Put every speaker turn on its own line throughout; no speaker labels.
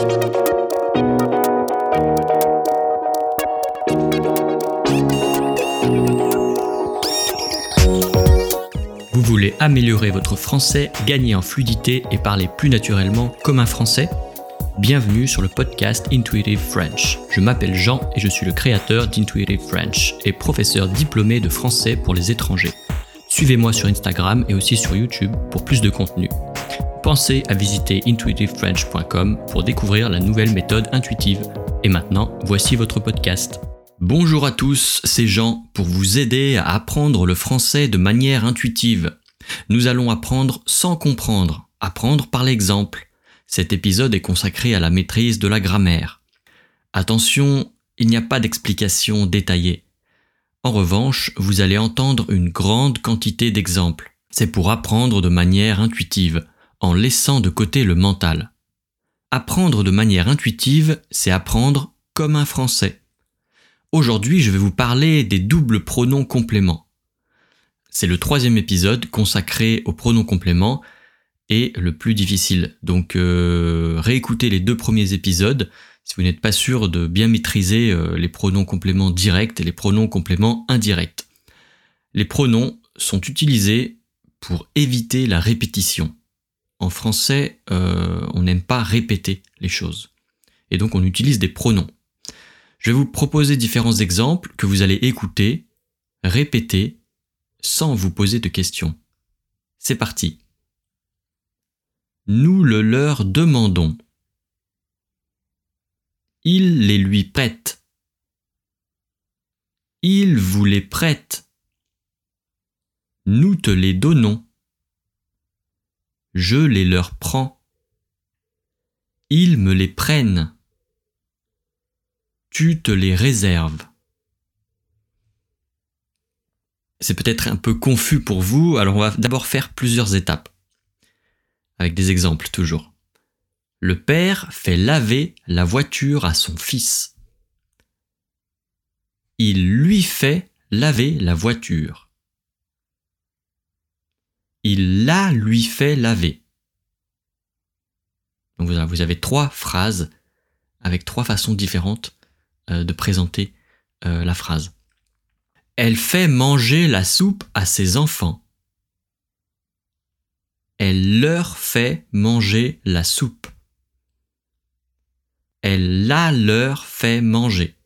Vous voulez améliorer votre français, gagner en fluidité et parler plus naturellement comme un français? Bienvenue sur le podcast Intuitive French. Je m'appelle Jean et je suis le créateur d'Intuitive French et professeur diplômé de français pour les étrangers. Suivez-moi sur Instagram et aussi sur YouTube pour plus de contenu. Pensez à visiter intuitivefrench.com pour découvrir la nouvelle méthode intuitive. Et maintenant, voici votre podcast. Bonjour à tous, c'est Jean pour vous aider à apprendre le français de manière intuitive. Nous allons apprendre sans comprendre, apprendre par l'exemple. Cet épisode est consacré à la maîtrise de la grammaire. Attention, il n'y a pas d'explication détaillée. En revanche, vous allez entendre une grande quantité d'exemples. C'est pour apprendre de manière intuitive, en laissant de côté le mental. Apprendre de manière intuitive, c'est apprendre comme un français. Aujourd'hui, je vais vous parler des doubles pronoms compléments. C'est le troisième épisode consacré aux pronoms compléments et le plus difficile. Donc euh, réécoutez les deux premiers épisodes si vous n'êtes pas sûr de bien maîtriser euh, les pronoms compléments directs et les pronoms compléments indirects. Les pronoms sont utilisés pour éviter la répétition. En français, euh, on n'aime pas répéter les choses. Et donc on utilise des pronoms. Je vais vous proposer différents exemples que vous allez écouter, répéter, sans vous poser de questions. C'est parti. Nous le leur demandons. Il les lui prête. Il vous les prête. Nous te les donnons. Je les leur prends. Ils me les prennent tu te les réserves. C'est peut-être un peu confus pour vous, alors on va d'abord faire plusieurs étapes. Avec des exemples toujours. Le père fait laver la voiture à son fils. Il lui fait laver la voiture. Il la lui fait laver. Donc vous avez trois phrases avec trois façons différentes euh, de présenter euh, la phrase. Elle fait manger la soupe à ses enfants. Elle leur fait manger la soupe. Elle la leur fait manger.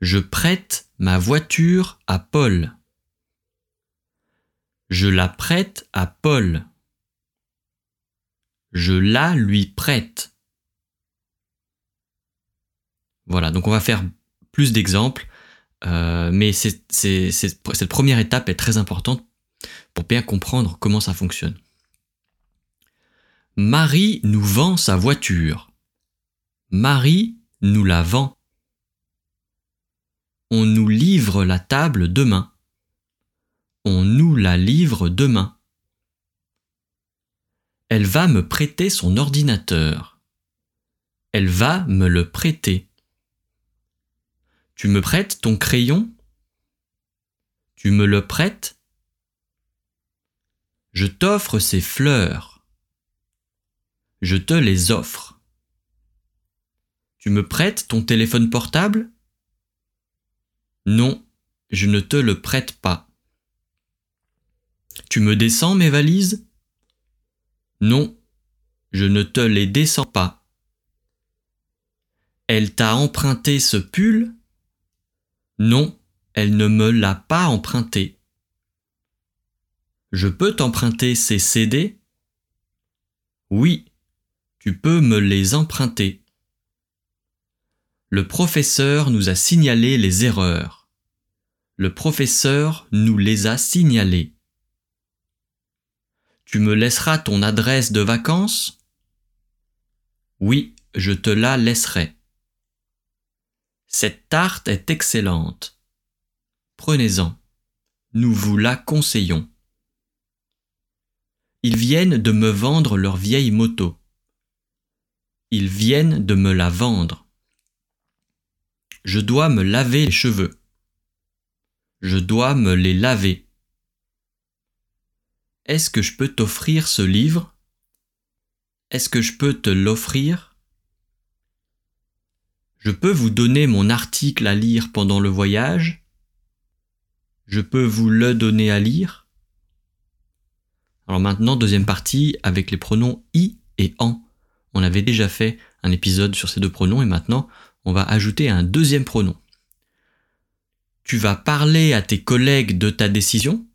Je prête ma voiture à Paul. Je la prête à Paul. Je la lui prête. Voilà, donc on va faire plus d'exemples, euh, mais cette première étape est très importante pour bien comprendre comment ça fonctionne. Marie nous vend sa voiture. Marie nous la vend. On nous livre la table demain. On nous la livre demain. Elle va me prêter son ordinateur. Elle va me le prêter. Tu me prêtes ton crayon? Tu me le prêtes? Je t'offre ces fleurs. Je te les offre. Tu me prêtes ton téléphone portable? Non, je ne te le prête pas. Tu me descends mes valises? Non, je ne te les descends pas. Elle t'a emprunté ce pull? Non, elle ne me l'a pas emprunté. Je peux t'emprunter ces CD Oui, tu peux me les emprunter. Le professeur nous a signalé les erreurs. Le professeur nous les a signalées. Tu me laisseras ton adresse de vacances? Oui, je te la laisserai. Cette tarte est excellente. Prenez-en. Nous vous la conseillons. Ils viennent de me vendre leur vieille moto. Ils viennent de me la vendre. Je dois me laver les cheveux. Je dois me les laver. Est-ce que je peux t'offrir ce livre? Est-ce que je peux te l'offrir? Je peux vous donner mon article à lire pendant le voyage? Je peux vous le donner à lire? Alors maintenant, deuxième partie avec les pronoms i et en. On avait déjà fait un épisode sur ces deux pronoms et maintenant on va ajouter un deuxième pronom. Tu vas parler à tes collègues de ta décision?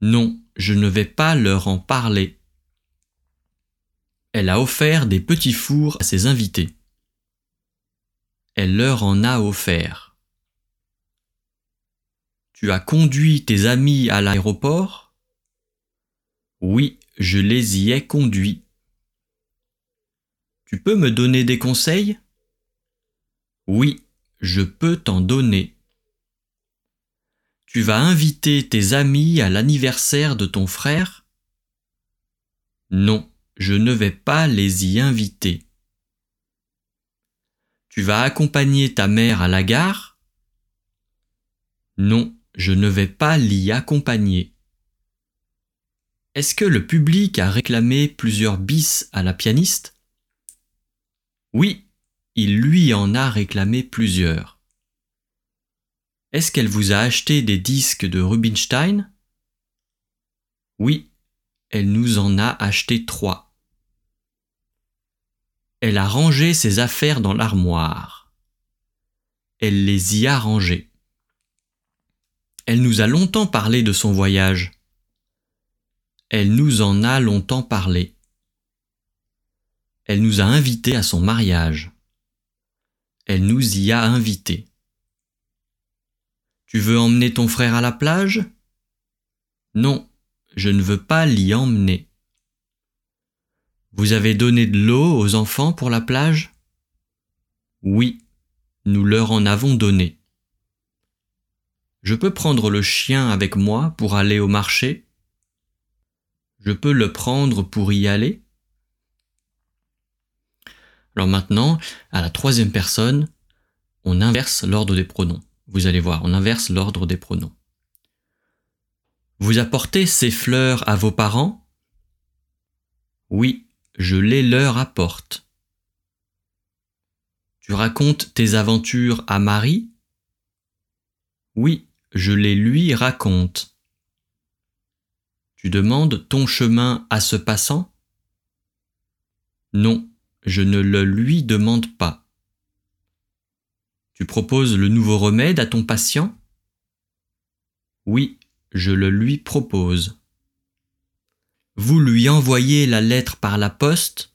Non, je ne vais pas leur en parler. Elle a offert des petits fours à ses invités. Elle leur en a offert. Tu as conduit tes amis à l'aéroport? Oui, je les y ai conduits. Tu peux me donner des conseils? Oui, je peux t'en donner. Tu vas inviter tes amis à l'anniversaire de ton frère? Non, je ne vais pas les y inviter. Tu vas accompagner ta mère à la gare? Non, je ne vais pas l'y accompagner. Est-ce que le public a réclamé plusieurs bis à la pianiste? Oui, il lui en a réclamé plusieurs. Est-ce qu'elle vous a acheté des disques de Rubinstein? Oui, elle nous en a acheté trois. Elle a rangé ses affaires dans l'armoire. Elle les y a rangées. Elle nous a longtemps parlé de son voyage. Elle nous en a longtemps parlé. Elle nous a invités à son mariage. Elle nous y a invités. Tu veux emmener ton frère à la plage? Non, je ne veux pas l'y emmener. Vous avez donné de l'eau aux enfants pour la plage? Oui, nous leur en avons donné. Je peux prendre le chien avec moi pour aller au marché? Je peux le prendre pour y aller? Alors maintenant, à la troisième personne, on inverse l'ordre des pronoms. Vous allez voir, on inverse l'ordre des pronoms. Vous apportez ces fleurs à vos parents? Oui, je les leur apporte. Tu racontes tes aventures à Marie? Oui, je les lui raconte. Tu demandes ton chemin à ce passant? Non, je ne le lui demande pas. Tu proposes le nouveau remède à ton patient? Oui, je le lui propose. Vous lui envoyez la lettre par la poste?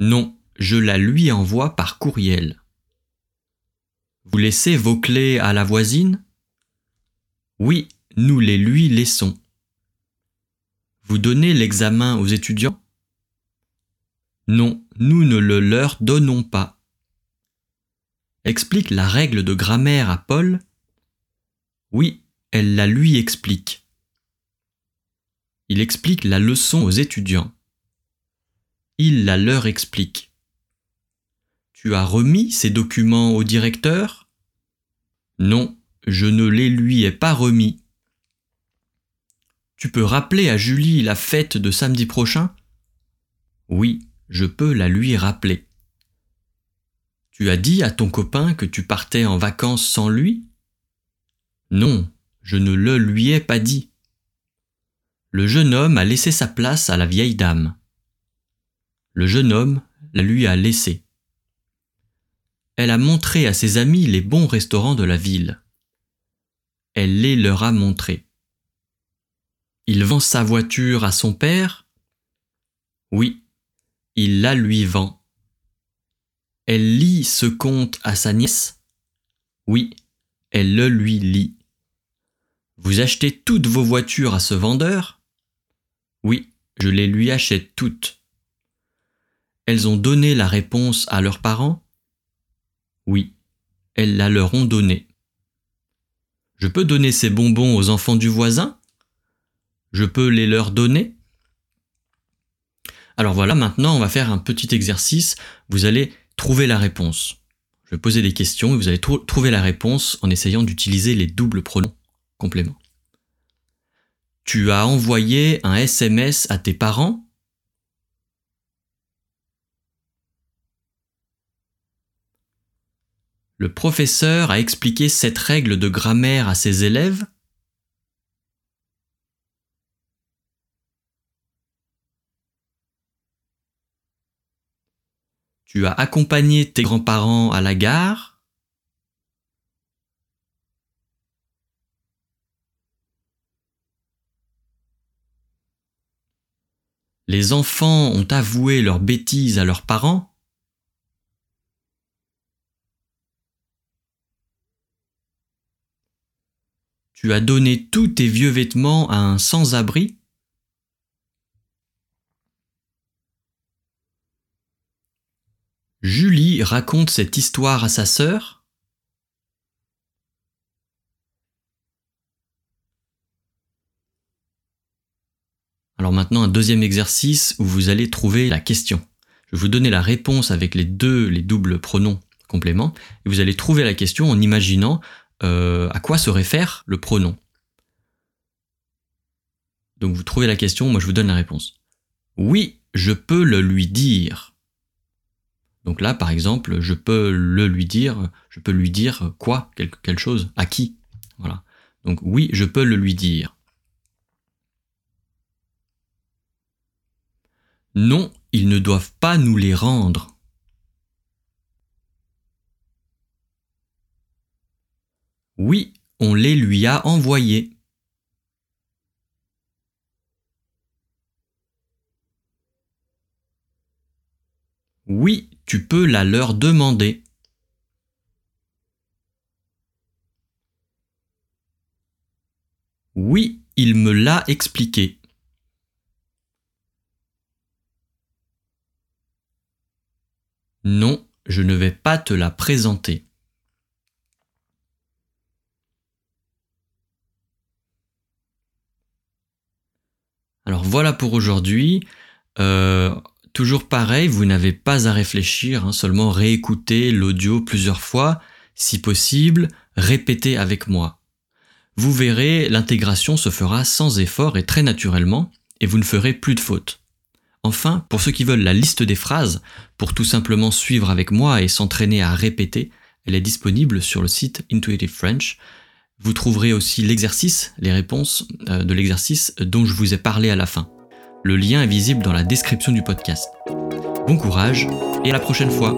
Non, je la lui envoie par courriel. Vous laissez vos clés à la voisine? Oui, nous les lui laissons. Vous donnez l'examen aux étudiants? Non, nous ne le leur donnons pas. Explique la règle de grammaire à Paul Oui, elle la lui explique. Il explique la leçon aux étudiants. Il la leur explique. Tu as remis ces documents au directeur? Non, je ne les lui ai pas remis. Tu peux rappeler à Julie la fête de samedi prochain? Oui, je peux la lui rappeler. Tu as dit à ton copain que tu partais en vacances sans lui? Non, je ne le lui ai pas dit. Le jeune homme a laissé sa place à la vieille dame. Le jeune homme la lui a laissée. Elle a montré à ses amis les bons restaurants de la ville. Elle les leur a montrés. Il vend sa voiture à son père? Oui, il la lui vend. Elle lit ce conte à sa nièce? Oui, elle le lui lit. Vous achetez toutes vos voitures à ce vendeur? Oui, je les lui achète toutes. Elles ont donné la réponse à leurs parents? Oui, elles la leur ont donnée. Je peux donner ces bonbons aux enfants du voisin? Je peux les leur donner? Alors voilà, maintenant on va faire un petit exercice. Vous allez trouver la réponse. Je vais poser des questions et vous allez trouver la réponse en essayant d'utiliser les doubles pronoms compléments. Tu as envoyé un SMS à tes parents? Le professeur a expliqué cette règle de grammaire à ses élèves? Tu as accompagné tes grands-parents à la gare? Les enfants ont avoué leurs bêtises à leurs parents? Tu as donné tous tes vieux vêtements à un sans-abri? Raconte cette histoire à sa sœur? Alors maintenant un deuxième exercice où vous allez trouver la question. Je vais vous donner la réponse avec les deux, les doubles pronoms compléments, et vous allez trouver la question en imaginant euh, à quoi se réfère le pronom. Donc vous trouvez la question, moi je vous donne la réponse. Oui, je peux le lui dire. Donc là, par exemple, je peux le lui dire, je peux lui dire quoi, quelque, chose, à qui. Voilà. Donc oui, je peux le lui dire. Non, ils ne doivent pas nous les rendre. Oui, on les lui a envoyés. Oui, tu peux la leur demander. Oui, il me l'a expliqué. Non, je ne vais pas te la présenter. Alors voilà pour aujourd'hui. Euh, Toujours pareil, vous n'avez pas à réfléchir, hein, seulement réécouter l'audio plusieurs fois, si possible, répétez avec moi. Vous verrez, l'intégration se fera sans effort et très naturellement, et vous ne ferez plus de fautes. Enfin, pour ceux qui veulent la liste des phrases, pour tout simplement suivre avec moi et s'entraîner à répéter, elle est disponible sur le site Intuitive French. Vous trouverez aussi l'exercice, les réponses euh, de l'exercice dont je vous ai parlé à la fin. Le lien est visible dans la description du podcast. Bon courage et à la prochaine fois